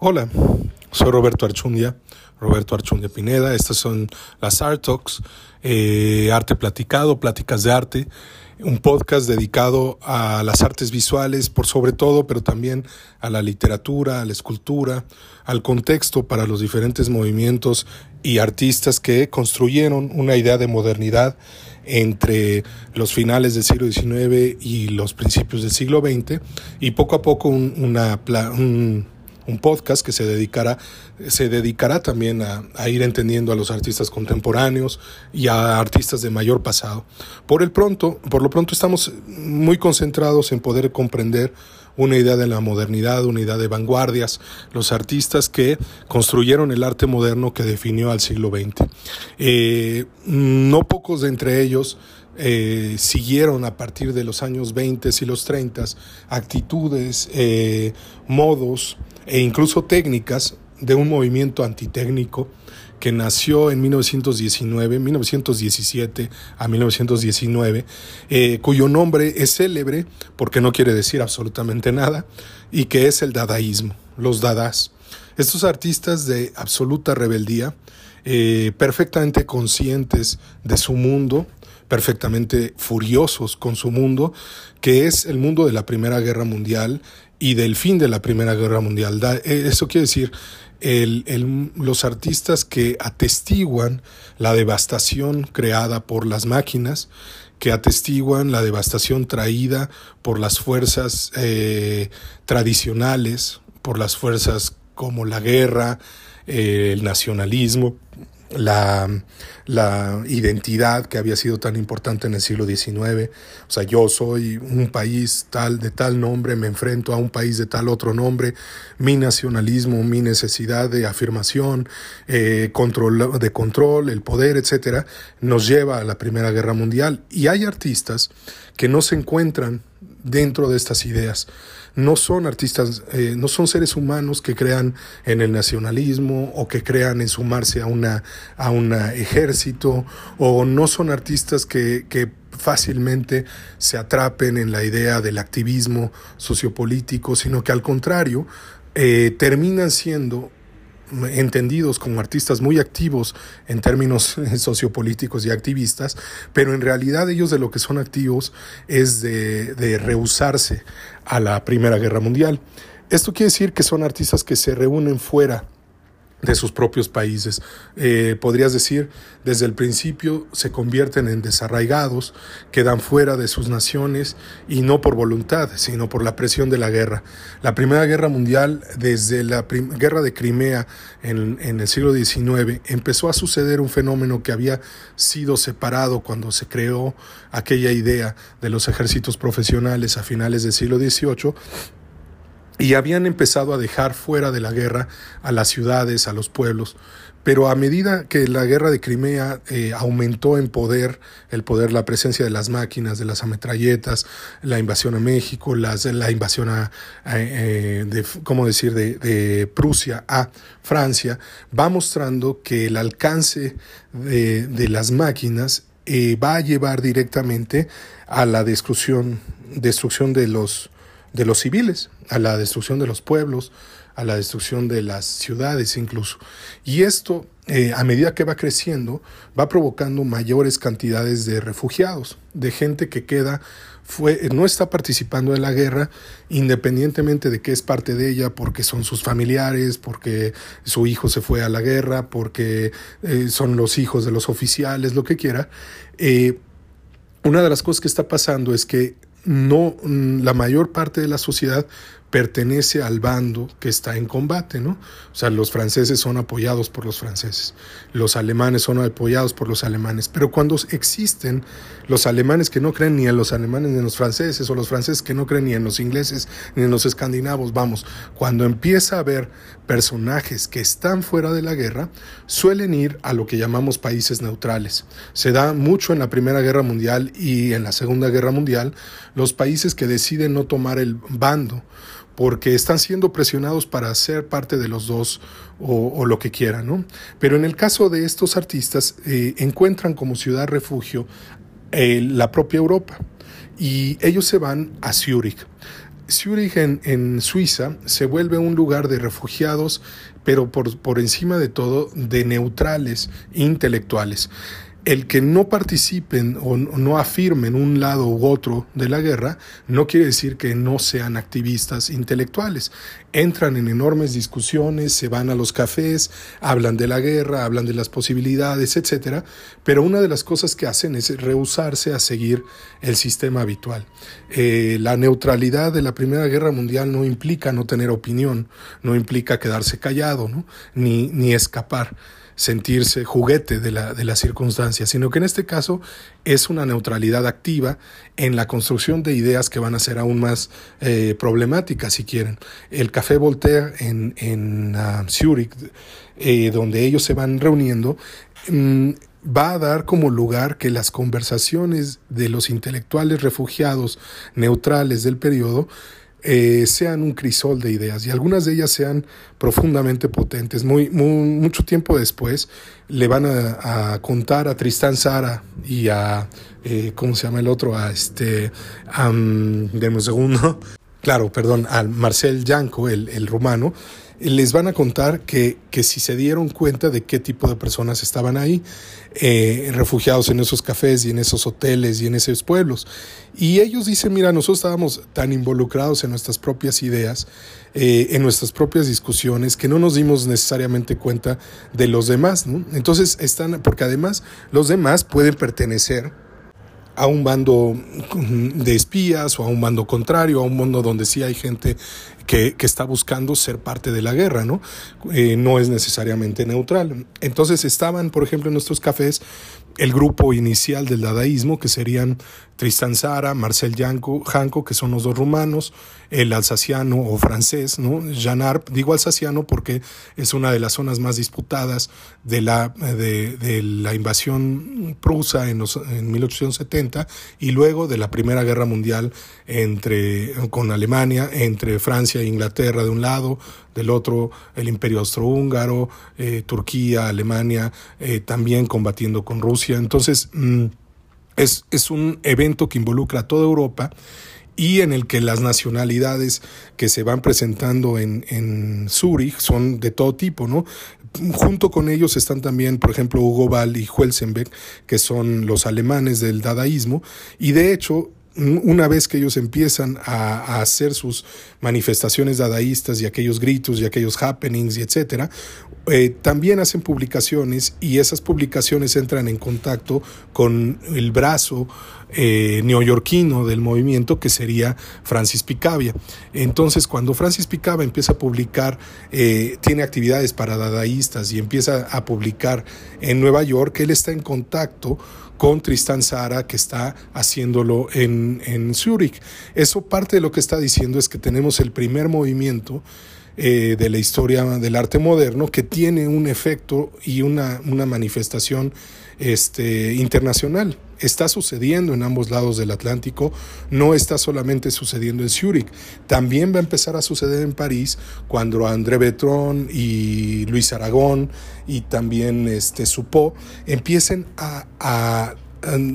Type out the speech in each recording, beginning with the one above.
Hola, soy Roberto Archundia, Roberto Archundia Pineda. Estas son las Art Talks, eh, arte platicado, pláticas de arte, un podcast dedicado a las artes visuales por sobre todo, pero también a la literatura, a la escultura, al contexto para los diferentes movimientos y artistas que construyeron una idea de modernidad entre los finales del siglo XIX y los principios del siglo XX y poco a poco una, un, un podcast que se dedicará, se dedicará también a, ir entendiendo a los artistas contemporáneos y a artistas de mayor pasado. Por el pronto, por lo pronto estamos muy concentrados en poder comprender una idea de la modernidad, una idea de vanguardias, los artistas que construyeron el arte moderno que definió al siglo XX. Eh, no pocos de entre ellos eh, siguieron a partir de los años 20 y los 30 actitudes, eh, modos e incluso técnicas de un movimiento antitécnico que nació en 1919, 1917 a 1919, eh, cuyo nombre es célebre porque no quiere decir absolutamente nada, y que es el dadaísmo, los dadas. Estos artistas de absoluta rebeldía, perfectamente conscientes de su mundo, perfectamente furiosos con su mundo, que es el mundo de la Primera Guerra Mundial y del fin de la Primera Guerra Mundial. Eh, eso quiere decir los artistas que atestiguan la devastación creada por las máquinas, que atestiguan la devastación traída por las fuerzas eh, tradicionales, por las fuerzas como la guerra, eh, el nacionalismo, la, la, identidad que había sido tan importante en el siglo XIX. O sea, yo soy un país tal de tal nombre, me enfrento a un país de tal otro nombre. Mi nacionalismo, mi necesidad de afirmación, eh, control, de control, el poder, etcétera, nos lleva a la Primera Guerra Mundial. Y hay artistas que no se encuentran dentro de estas ideas. No son artistas, eh, no son seres humanos que crean en el nacionalismo o que crean en sumarse a una a un ejército o no son artistas que, que fácilmente se atrapen en la idea del activismo sociopolítico, sino que al contrario eh, terminan siendo entendidos como artistas muy activos en términos sociopolíticos y activistas, pero en realidad ellos de lo que son activos es de, de rehusarse a la Primera Guerra Mundial. Esto quiere decir que son artistas que se reúnen fuera de sus propios países. Eh, podrías decir, desde el principio se convierten en desarraigados, quedan fuera de sus naciones y no por voluntad, sino por la presión de la guerra. La Primera Guerra Mundial, desde la Guerra de Crimea en, en el siglo XIX, empezó a suceder un fenómeno que había sido separado cuando se creó aquella idea de los ejércitos profesionales a finales del siglo XVIII y habían empezado a dejar fuera de la guerra a las ciudades, a los pueblos. Pero a medida que la guerra de Crimea eh, aumentó en poder, el poder, la presencia de las máquinas, de las ametralletas, la invasión a México, las, la invasión a, eh, de, ¿cómo decir?, de, Prusia a Francia, va mostrando que el alcance de, de las máquinas eh, va a llevar directamente a la destrucción, destrucción de los, de los civiles, a la destrucción de los pueblos, a la destrucción de las ciudades incluso. Y esto, eh, a medida que va creciendo, va provocando mayores cantidades de refugiados, de gente que queda, fue, no está participando en la guerra, independientemente de que es parte de ella, porque son sus familiares, porque su hijo se fue a la guerra, porque eh, son los hijos de los oficiales, lo que quiera. Eh, una de las cosas que está pasando es que no mm, la mayor parte de la sociedad pertenece al bando que está en combate, ¿no? O sea, los franceses son apoyados por los franceses, los alemanes son apoyados por los alemanes, pero cuando existen los alemanes que no creen ni en los alemanes ni en los franceses, o los franceses que no creen ni en los ingleses ni en los escandinavos, vamos, cuando empieza a haber personajes que están fuera de la guerra, suelen ir a lo que llamamos países neutrales. Se da mucho en la Primera Guerra Mundial y en la Segunda Guerra Mundial, los países que deciden no tomar el bando, porque están siendo presionados para ser parte de los dos o, lo que quieran, ¿no? Pero en el caso de estos artistas, eh, encuentran como ciudad refugio eh, la propia Europa y ellos se van a Zúrich. Zurich en, en, Suiza se vuelve un lugar de refugiados, pero por, por encima de todo de neutrales intelectuales el que no participen o no afirmen un lado u otro de la guerra no quiere decir que no sean activistas intelectuales. Entran en enormes discusiones, se van a los cafés, hablan de la guerra, hablan de las posibilidades, etc. Pero una de las cosas que hacen es rehusarse a seguir el sistema habitual. Eh, la neutralidad de la Primera Guerra Mundial no implica no tener opinión, no implica quedarse callado, ni, ni escapar sentirse juguete de la, de las circunstancias, sino que en este caso es una neutralidad activa en la construcción de ideas que van a ser aún más eh, problemáticas, si quieren. El Café Voltaire en, en uh, Zurich, eh, donde ellos se van reuniendo, mm, va a dar como lugar que las conversaciones de los intelectuales refugiados neutrales del periodo eh, sean un crisol de ideas y algunas de ellas sean profundamente potentes. Muy, mucho tiempo después le van a, contar a Tristán Sara y a, eh, ¿cómo se llama el otro? A este, um, un segundo. Claro, perdón, al Marcel Yanko, el, el rumano, les van a contar que, que, si se dieron cuenta de qué tipo de personas estaban ahí, eh, refugiados en esos cafés y en esos hoteles y en esos pueblos. Y ellos dicen, mira, nosotros estábamos tan involucrados en nuestras propias ideas, eh, en nuestras propias discusiones, que no nos dimos necesariamente cuenta de los demás. Entonces están, porque además los demás pueden pertenecer a un bando de espías o a un bando contrario, a un mundo donde sí hay gente que, está buscando ser parte de la guerra, ¿no? Eh, no es necesariamente neutral. Entonces estaban, por ejemplo, en nuestros cafés el grupo inicial del dadaísmo, que serían Tristan Zara, Marcel Janko, que son los dos rumanos, el alsaciano o francés, ¿no? Jean digo alsaciano porque es una de las zonas más disputadas de la, de, la invasión prusa en, los, en 1870 y luego de la Primera Guerra Mundial entre, con Alemania, entre Francia e Inglaterra de un lado, del otro el Imperio Austrohúngaro, eh, Turquía, Alemania, eh, también combatiendo con Rusia. Entonces, mm, es, es un evento que involucra a toda Europa y en el que las nacionalidades que se van presentando en, en Zúrich son de todo tipo, ¿no? Junto con ellos están también, por ejemplo, Hugo Ball y Huelsenbeck, que son los alemanes del dadaísmo, y de hecho una vez que ellos empiezan a, hacer sus manifestaciones dadaístas y aquellos gritos y aquellos happenings y etcétera, eh, también hacen publicaciones y esas publicaciones entran en contacto con el brazo eh, neoyorquino del movimiento que sería Francis Picabia. Entonces, cuando Francis Picabia empieza a publicar, eh, tiene actividades para dadaístas y empieza a publicar en Nueva York, él está en contacto con Tristan Sara, que está haciéndolo en, en Zurich. Eso parte de lo que está diciendo es que tenemos el primer movimiento eh, de la historia del arte moderno que tiene un efecto y una, una manifestación este, internacional. Está sucediendo en ambos lados del Atlántico, no está solamente sucediendo en Zúrich, también va a empezar a suceder en París cuando André Breton y Luis Aragón y también este, Supó empiecen a, a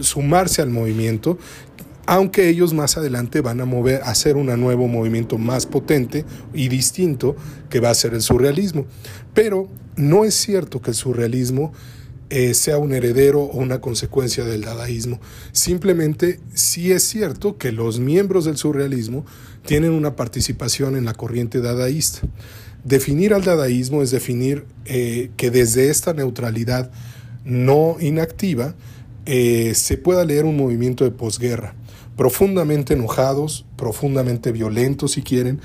sumarse al movimiento aunque ellos más adelante van a mover, a hacer un nuevo movimiento más potente y distinto que va a ser el surrealismo. Pero no es cierto que el surrealismo eh, sea un heredero o una consecuencia del dadaísmo. Simplemente sí es cierto que los miembros del surrealismo tienen una participación en la corriente dadaísta. Definir al dadaísmo es definir eh, que desde esta neutralidad no inactiva eh, se pueda leer un movimiento de posguerra, profundamente enojados, profundamente violentos si quieren,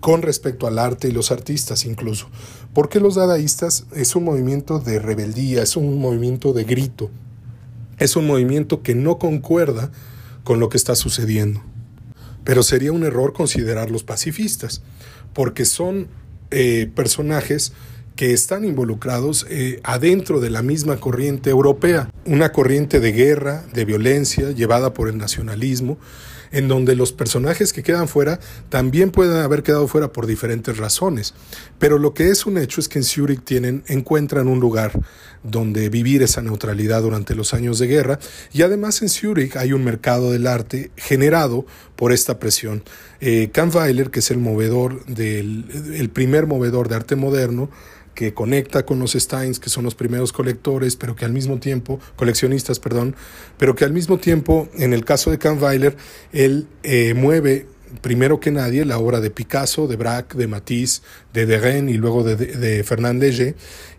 con respecto al arte y los artistas incluso. Porque los dadaístas es un movimiento de rebeldía, es un movimiento de grito, es un movimiento que no concuerda con lo que está sucediendo. Pero sería un error considerarlos pacifistas, porque son eh, personajes que están involucrados eh, adentro de la misma corriente europea, una corriente de guerra, de violencia llevada por el nacionalismo, en donde los personajes que quedan fuera también pueden haber quedado fuera por diferentes razones. Pero lo que es un hecho es que en Zurich tienen, encuentran un lugar donde vivir esa neutralidad durante los años de guerra y además en Zurich hay un mercado del arte generado por esta presión. Eh, que es el movedor del el primer movedor de arte moderno, que conecta con los Steins, que son los primeros colectores, pero que al mismo tiempo, coleccionistas, perdón, pero que al mismo tiempo, en el caso de Kahnweiler, él eh, mueve primero que nadie la obra de Picasso, de Braque, de Matisse, de Derain y luego de, de, Fernand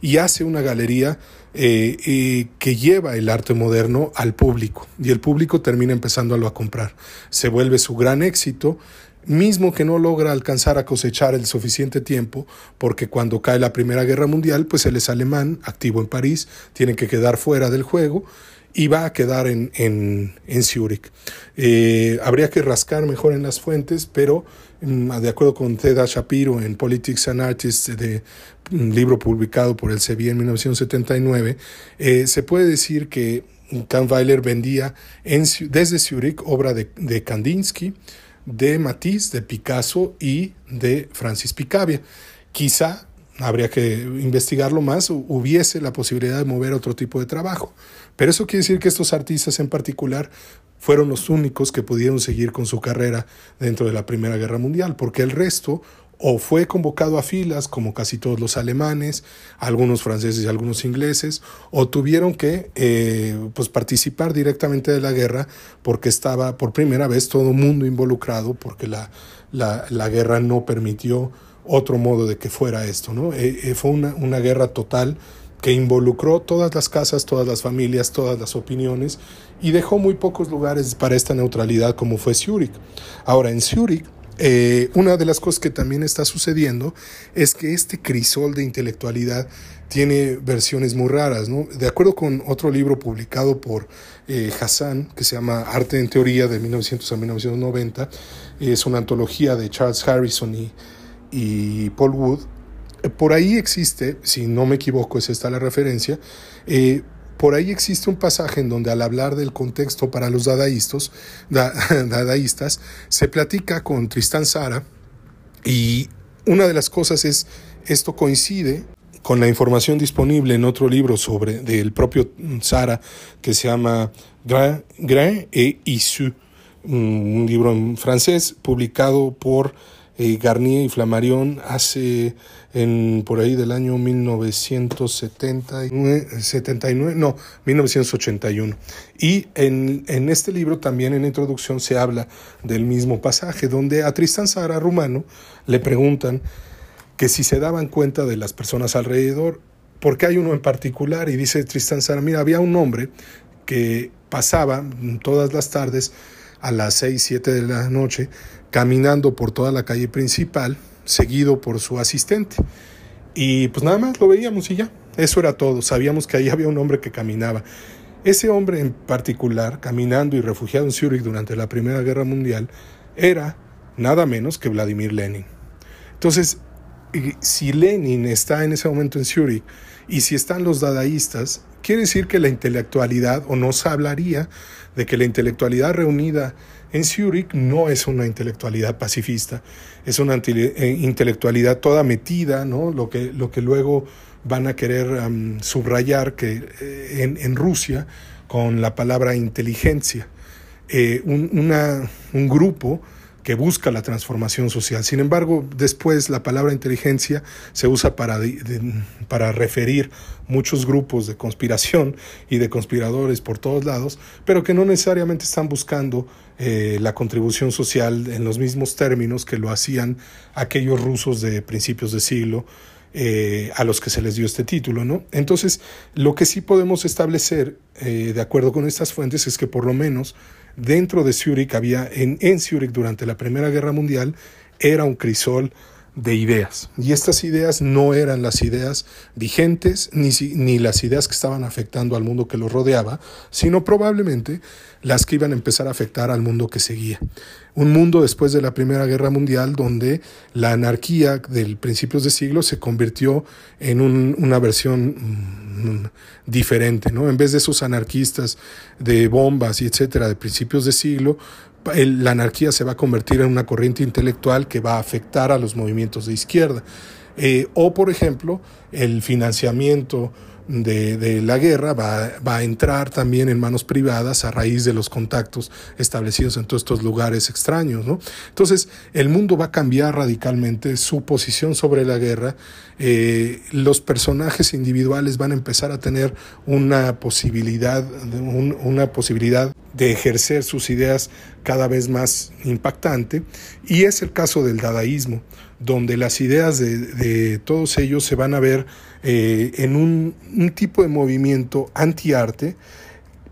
y hace una galería eh, que lleva el arte moderno al público, y el público termina empezándolo a comprar. Se vuelve su gran éxito, mismo que no logra alcanzar a cosechar el suficiente tiempo, porque cuando cae la Primera Guerra Mundial, pues él es alemán, activo en París, tiene que quedar fuera del juego y va a quedar en, en, en Zurich. Eh, habría que rascar mejor en las fuentes, pero mm, de acuerdo con Teda Shapiro en Politics and Artists, de un libro publicado por el CBI en 1979, eh, se puede decir que Kahnweiler vendía en, desde Zurich obra de, de Kandinsky, de Matisse, de Picasso y de Francis Picabia. Quizá habría que investigarlo más, hubiese la posibilidad de mover otro tipo de trabajo. Pero eso quiere decir que estos artistas en particular fueron los únicos que pudieron seguir con su carrera dentro de la Primera Guerra Mundial, porque el resto o fue convocado a filas, como casi todos los alemanes, algunos franceses y algunos ingleses, o tuvieron que eh, pues participar directamente de la guerra porque estaba por primera vez todo el mundo involucrado, porque la, la, la guerra no permitió otro modo de que fuera esto, ¿no? Eh, eh, fue una, una guerra total que involucró todas las casas, todas las familias, todas las opiniones y dejó muy pocos lugares para esta neutralidad como fue Zurich. Ahora, en Zurich, eh, una de las cosas que también está sucediendo es que este crisol de intelectualidad tiene versiones muy raras. ¿no? De acuerdo con otro libro publicado por Hassan, que se llama Arte en Teoría de 1900 a 1990, es una antología de Charles Harrison y y Paul Wood, eh, por ahí existe, si no me equivoco, es esta la referencia, eh, por ahí existe un pasaje en donde al hablar del contexto para los dadaístas, dadaístas se platica con Tristan Sara y una de las cosas es, esto coincide con la información disponible en otro libro sobre del propio Sara que se llama Grain, Grain et Issue, un libro en francés publicado por eh, Garnier y Flammarion hace en por ahí del año 1979, 79, no, 1981. Y en, en, este libro también en introducción se habla del mismo pasaje, donde a Tristan Sara Rumano le preguntan que si se daban cuenta de las personas alrededor, porque hay uno en particular, y dice Tristan Sara, mira, había un hombre que pasaba todas las tardes a las 6, 7 de la noche caminando por toda la calle principal, seguido por su asistente. Y pues nada más lo veíamos y ya, eso era todo. Sabíamos que ahí había un hombre que caminaba. Ese hombre en particular, caminando y refugiado en Zurich durante la Primera Guerra Mundial, era nada menos que Vladimir Lenin. Entonces, si Lenin está en ese momento en Zurich y si están los dadaístas, quiere decir que la intelectualidad, o nos hablaría de que la intelectualidad reunida en Zurich no es una intelectualidad pacifista, es una eh, intelectualidad toda metida, ¿no? lo, que, lo que luego van a querer subrayar que, eh, en, Rusia con la palabra inteligencia. Eh, un, grupo que busca la transformación social. Sin embargo, después la palabra inteligencia se usa para, para referir muchos grupos de conspiración y de conspiradores por todos lados, pero que no necesariamente están buscando eh, la contribución social en los mismos términos que lo hacían aquellos rusos de principios de siglo. Eh, a los que se les dio este título, ¿no? Entonces, lo que sí podemos establecer, eh, de acuerdo con estas fuentes, es que por lo menos dentro de Zurich había, en, en Zurich durante la Primera Guerra Mundial, era un crisol de ideas. Y estas ideas no eran las ideas vigentes ni, ni las ideas que estaban afectando al mundo que los rodeaba, sino probablemente las que iban a empezar a afectar al mundo que seguía. Un mundo después de la Primera Guerra Mundial donde la anarquía del principios de siglo se convirtió en una versión mm, diferente, ¿no? En vez de esos anarquistas de bombas y etcétera de principios de siglo, la anarquía se va a convertir en una corriente intelectual que va a afectar a los movimientos de izquierda. Eh, o, por ejemplo, el financiamiento de, la guerra va, va, a entrar también en manos privadas a raíz de los contactos establecidos en todos estos lugares extraños. ¿no? Entonces, el mundo va a cambiar radicalmente su posición sobre la guerra. Eh, los personajes individuales van a empezar a tener una posibilidad, una posibilidad de ejercer sus ideas cada vez más impactante. Y es el caso del dadaísmo, donde las ideas de, de todos ellos se van a ver eh, en un, tipo de movimiento anti-arte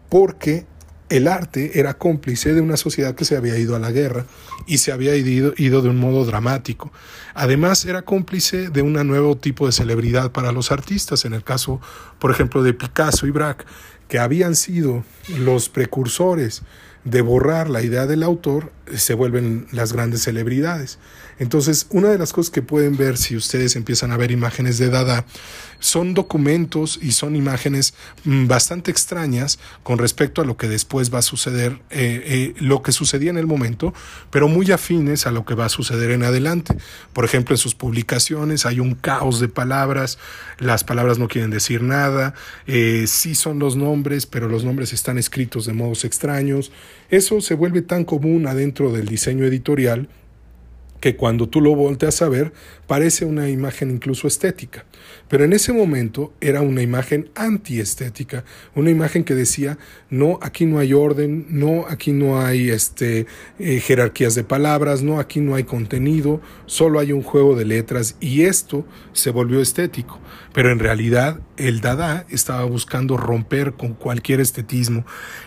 porque el arte era cómplice de una sociedad que se había ido a la guerra y se había ido, ido, de un modo dramático. Además, era cómplice de un nuevo tipo de celebridad para los artistas, en el caso, por ejemplo, de Picasso y Braque, que habían sido los precursores de borrar la idea del autor, se vuelven las grandes celebridades. Entonces, una de las cosas que pueden ver si ustedes empiezan a ver imágenes de Dada son documentos y son imágenes mm, bastante extrañas con respecto a lo que después va a suceder, eh, eh, lo que sucedía en el momento, pero muy afines a lo que va a suceder en adelante. Por ejemplo, en sus publicaciones hay un caos de palabras, las palabras no quieren decir nada, eh, sí son los nombres, pero los nombres están escritos de modos extraños. Eso se vuelve tan común adentro del diseño editorial que cuando tú lo volteas a ver parece una imagen incluso estética. Pero en ese momento era una imagen antiestética, una imagen que decía, no, aquí no hay orden, no, aquí no hay este, eh, jerarquías de palabras, no, aquí no hay contenido, solo hay un juego de letras y esto se volvió estético. Pero en realidad el Dada estaba buscando romper con cualquier estetismo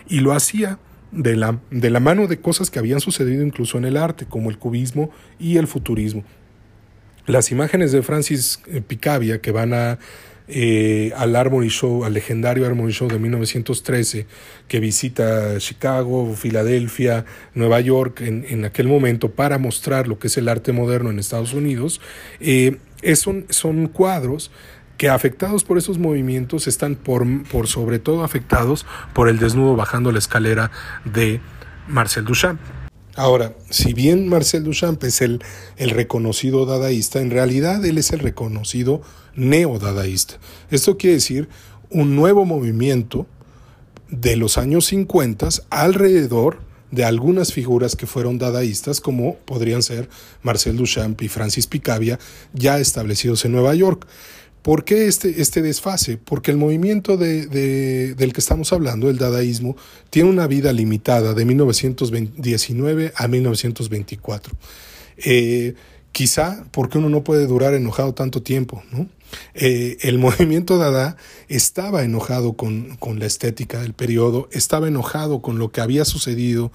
y lo hacía de la, de la mano de cosas que habían sucedido incluso en el arte, como el cubismo y el futurismo. Las imágenes de Francis eh, Picabia que van a, eh, al Harmony Show, al legendario Harmony Show de 1913, que visita Chicago, Filadelfia, Nueva York en, en, aquel momento para mostrar lo que es el arte moderno en Estados Unidos, eh, son, son cuadros que afectados por esos movimientos están por, por sobre todo afectados por el desnudo bajando la escalera de Marcel Duchamp. Ahora, si bien Marcel Duchamp es el, el reconocido dadaísta, en realidad él es el reconocido neodadaísta. Esto quiere decir un nuevo movimiento de los años 50 alrededor de algunas figuras que fueron dadaístas, como podrían ser Marcel Duchamp y Francis Picabia, ya establecidos en Nueva York. ¿Por qué este, este desfase? Porque el movimiento de, del que estamos hablando, el dadaísmo, tiene una vida limitada de 1919 a 1924. Eh, quizá porque uno no puede durar enojado tanto tiempo. Eh, el movimiento Dada estaba enojado con, con, la estética del periodo, estaba enojado con lo que había sucedido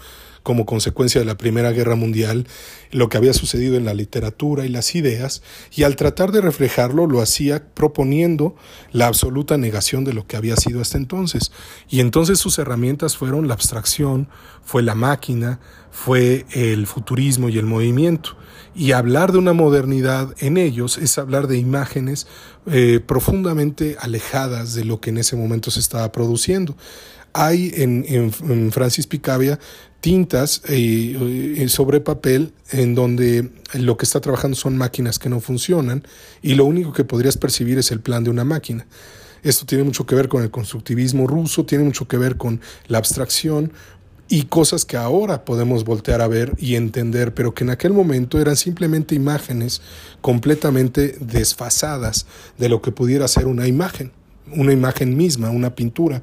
como consecuencia de la Primera Guerra Mundial, lo que había sucedido en la literatura y las ideas, y al tratar de reflejarlo lo hacía proponiendo la absoluta negación de lo que había sido hasta entonces. Y entonces sus herramientas fueron la abstracción, fue la máquina, fue el futurismo y el movimiento. Y hablar de una modernidad en ellos es hablar de imágenes eh, profundamente alejadas de lo que en ese momento se estaba produciendo. Hay en, en, Francis Picabia tintas sobre papel en donde lo que está trabajando son máquinas que no funcionan y lo único que podrías percibir es el plan de una máquina. Esto tiene mucho que ver con el constructivismo ruso, tiene mucho que ver con la abstracción y cosas que ahora podemos voltear a ver y entender, pero que en aquel momento eran simplemente imágenes completamente desfasadas de lo que pudiera ser una imagen, una imagen misma, una pintura.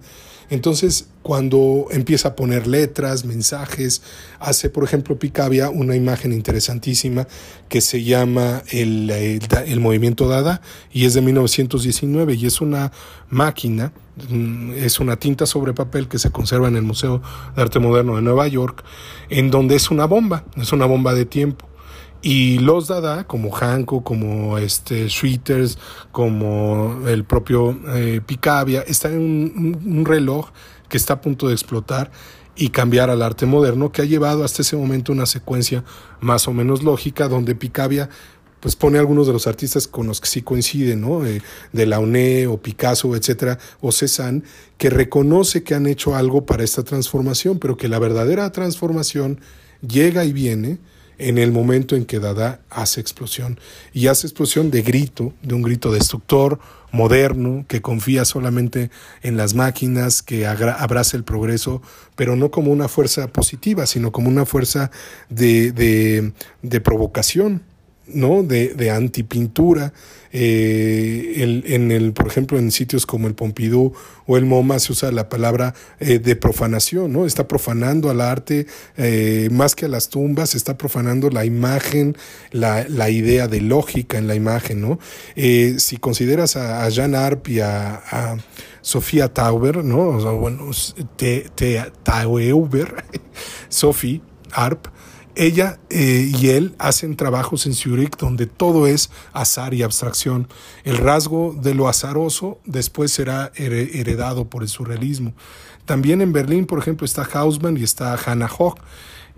Entonces, cuando empieza a poner letras, mensajes, hace, por ejemplo, Picabia una imagen interesantísima que se llama el, el, movimiento Dada y es de 1919 y es una máquina, mm, es una tinta sobre papel que se conserva en el Museo de Arte Moderno de Nueva York, en donde es una bomba, es una bomba de tiempo. Y los Dada, como Hanko, como este Schwitters, como el propio eh, Picabia, están en un, reloj que está a punto de explotar y cambiar al arte moderno, que ha llevado hasta ese momento una secuencia más o menos lógica, donde Picabia pues pone algunos de los artistas con los que sí coinciden, ¿no? Eh, de la UNE o Picasso, etcétera, o Cézanne, que reconoce que han hecho algo para esta transformación, pero que la verdadera transformación llega y viene en el momento en que Dada hace explosión. Y hace explosión de grito, de un grito destructor, moderno, que confía solamente en las máquinas, que abraza el progreso, pero no como una fuerza positiva, sino como una fuerza de, de, de provocación, ¿no? de, de antipintura. Eh, en el, por ejemplo, en sitios como el Pompidou o el MoMA se usa la palabra eh, de profanación, ¿no? Está profanando al arte eh, más que a las tumbas, está profanando la imagen, la, la idea de lógica en la imagen, ¿no? si consideras a, a Jan Arp y a, Sofía Tauber, ¿no? O sea, bueno, Tauber, Sophie Arp, ella eh, y él hacen trabajos en Zurich donde todo es azar y abstracción. El rasgo de lo azaroso después será heredado por el surrealismo. También en Berlín, por ejemplo, está Hausmann y está Hannah Hoch.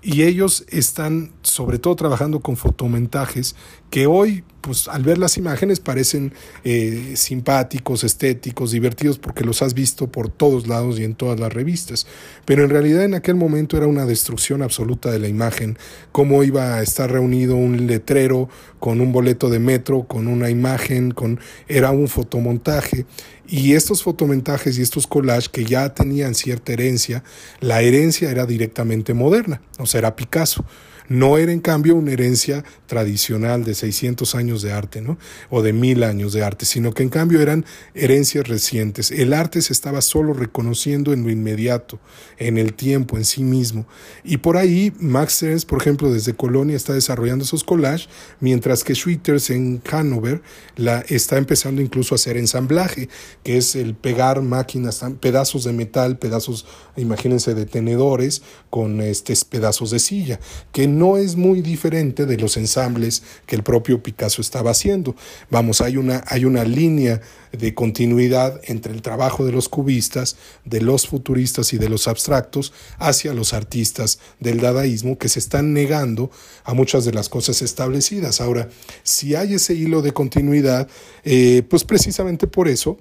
Y ellos están sobre todo trabajando con fotomentajes que hoy, pues al ver las imágenes, parecen eh, simpáticos, estéticos, divertidos, porque los has visto por todos lados y en todas las revistas. Pero en realidad en aquel momento era una destrucción absoluta de la imagen, cómo iba a estar reunido un letrero con un boleto de metro, con una imagen, con era un fotomontaje. Y estos fotomontajes y estos collages que ya tenían cierta herencia, la herencia era directamente moderna, o sea, era Picasso. No era en cambio una herencia tradicional de 600 años de arte, ¿no? O de mil años de arte, sino que en cambio eran herencias recientes. El arte se estaba solo reconociendo en lo inmediato, en el tiempo, en sí mismo. Y por ahí Max Ernst, por ejemplo, desde Colonia está desarrollando esos collages, mientras que Schwitters en Hannover la, está empezando incluso a hacer ensamblaje, que es el pegar máquinas, pedazos de metal, pedazos, imagínense, de tenedores con este, pedazos de silla, que no es muy diferente de los ensambles que el propio Picasso estaba haciendo. Vamos, hay una, hay una línea de continuidad entre el trabajo de los cubistas, de los futuristas y de los abstractos hacia los artistas del dadaísmo que se están negando a muchas de las cosas establecidas. Ahora, si hay ese hilo de continuidad, eh, pues precisamente por eso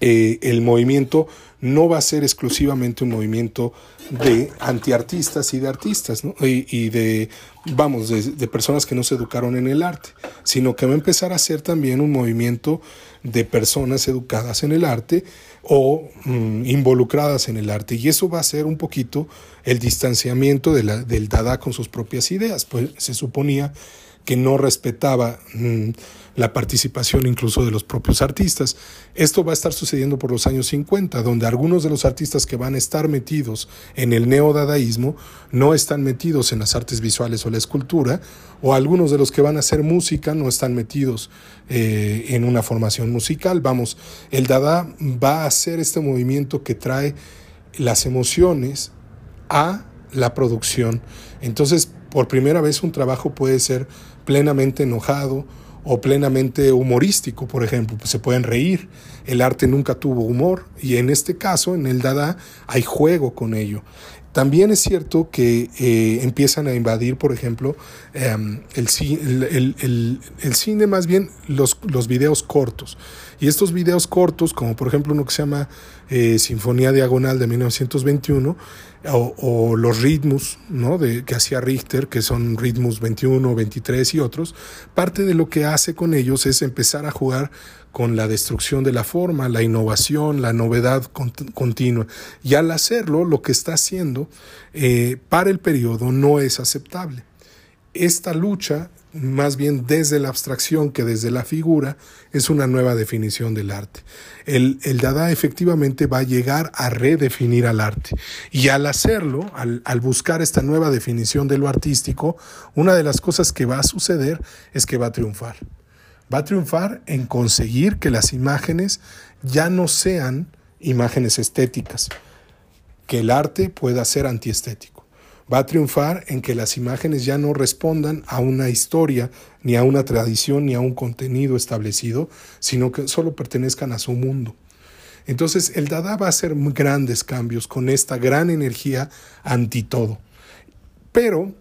eh, el movimiento no va a ser exclusivamente un movimiento de antiartistas y de artistas, y, de, vamos, de, personas que no se educaron en el arte, sino que va a empezar a ser también un movimiento de personas educadas en el arte o mm, involucradas en el arte. Y eso va a ser un poquito el distanciamiento de la, del Dada con sus propias ideas, pues se suponía que no respetaba mm, la participación incluso de los propios artistas. Esto va a estar sucediendo por los años 50, donde algunos de los artistas que van a estar metidos en el neodadaísmo no están metidos en las artes visuales o la escultura, o algunos de los que van a hacer música no están metidos eh, en una formación musical. Vamos, el Dada va a ser este movimiento que trae las emociones a la producción. Entonces, por primera vez un trabajo puede ser plenamente enojado o plenamente humorístico, por ejemplo, pues se pueden reír. El arte nunca tuvo humor y en este caso, en el Dada, hay juego con ello. También es cierto que eh, empiezan a invadir, por ejemplo, em, el, cine, más bien los, los videos cortos. Y estos videos cortos, como por ejemplo uno que se llama eh, Sinfonía Diagonal de 1921, o, los ritmos ¿no? de, que hacía Richter, que son ritmos 21, 23 y otros, parte de lo que hace con ellos es empezar a jugar con la destrucción de la forma, la innovación, la novedad continua. Y al hacerlo, lo que está haciendo eh, para el periodo no es aceptable. Esta lucha más bien desde la abstracción que desde la figura, es una nueva definición del arte. El, Dada efectivamente va a llegar a redefinir al arte. Y al hacerlo, al buscar esta nueva definición de lo artístico, una de las cosas que va a suceder es que va a triunfar. Va a triunfar en conseguir que las imágenes ya no sean imágenes estéticas, que el arte pueda ser antiestético va a triunfar en que las imágenes ya no respondan a una historia, ni a una tradición, ni a un contenido establecido, sino que solo pertenezcan a su mundo. Entonces el Dada va a hacer grandes cambios con esta gran energía anti todo. Pero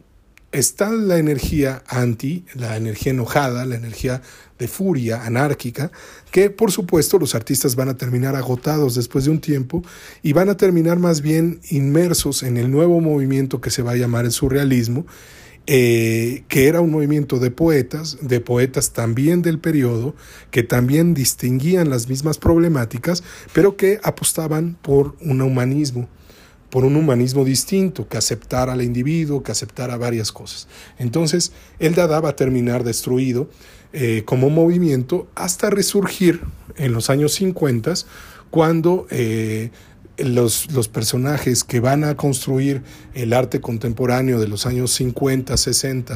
está la energía anti, la energía enojada, la energía de furia anárquica, que por supuesto los artistas van a terminar agotados después de un tiempo y van a terminar más bien inmersos en el nuevo movimiento que se va a llamar el surrealismo, eh, que era un movimiento de poetas, de poetas también del periodo, que también distinguían las mismas problemáticas, pero que apostaban por un humanismo, por un humanismo distinto, que aceptara al individuo, que aceptara varias cosas. Entonces, el Dada va a terminar destruido eh, como movimiento hasta resurgir en los años 50, cuando eh, los, los, personajes que van a construir el arte contemporáneo de los años 50, 60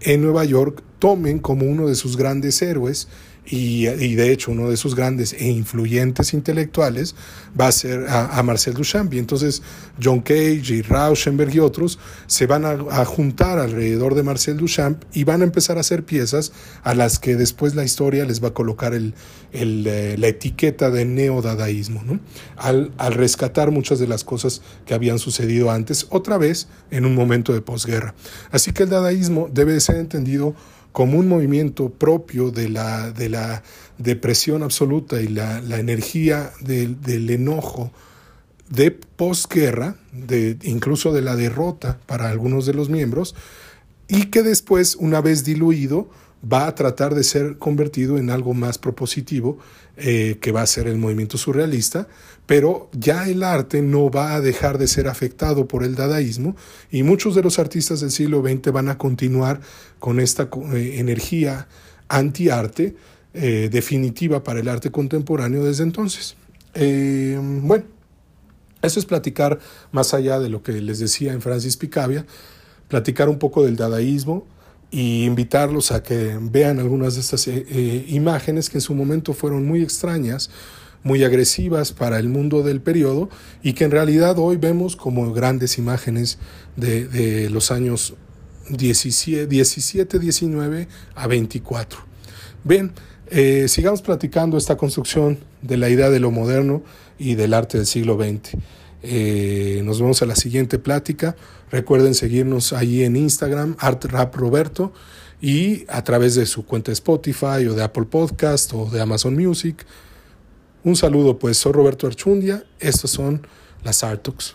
en Nueva York tomen como uno de sus grandes héroes y, de hecho uno de sus grandes e influyentes intelectuales va a ser a, Marcel Duchamp. Y entonces John Cage y Rauschenberg y otros se van a, juntar alrededor de Marcel Duchamp y van a empezar a hacer piezas a las que después la historia les va a colocar el, eh, la etiqueta de neodadaísmo, ¿no? al, al rescatar muchas de las cosas que habían sucedido antes, otra vez en un momento de posguerra. Así que el dadaísmo debe ser entendido como un movimiento propio de la, de la depresión absoluta y la, la energía del, del enojo de posguerra, de, incluso de la derrota para algunos de los miembros, y que después, una vez diluido, va a tratar de ser convertido en algo más propositivo, eh, que va a ser el movimiento surrealista, pero ya el arte no va a dejar de ser afectado por el dadaísmo y muchos de los artistas del siglo XX van a continuar con esta eh, energía anti-arte eh, definitiva para el arte contemporáneo desde entonces. bueno, eso es platicar más allá de lo que les decía en Francis Picabia, platicar un poco del dadaísmo, y invitarlos a que vean algunas de estas eh, eh, imágenes que en su momento fueron muy extrañas, muy agresivas para el mundo del periodo y que en realidad hoy vemos como grandes imágenes de, los años 17, 17, 19 a 24. Bien, eh, sigamos platicando esta construcción de la idea de lo moderno y del arte del siglo XX. Nos vemos a la siguiente plática. Recuerden seguirnos ahí en Instagram, ArtRapRoberto, y a través de su cuenta Spotify o de Apple Podcast o de Amazon Music. Un saludo, pues soy Roberto Archundia. Estos son las Artux.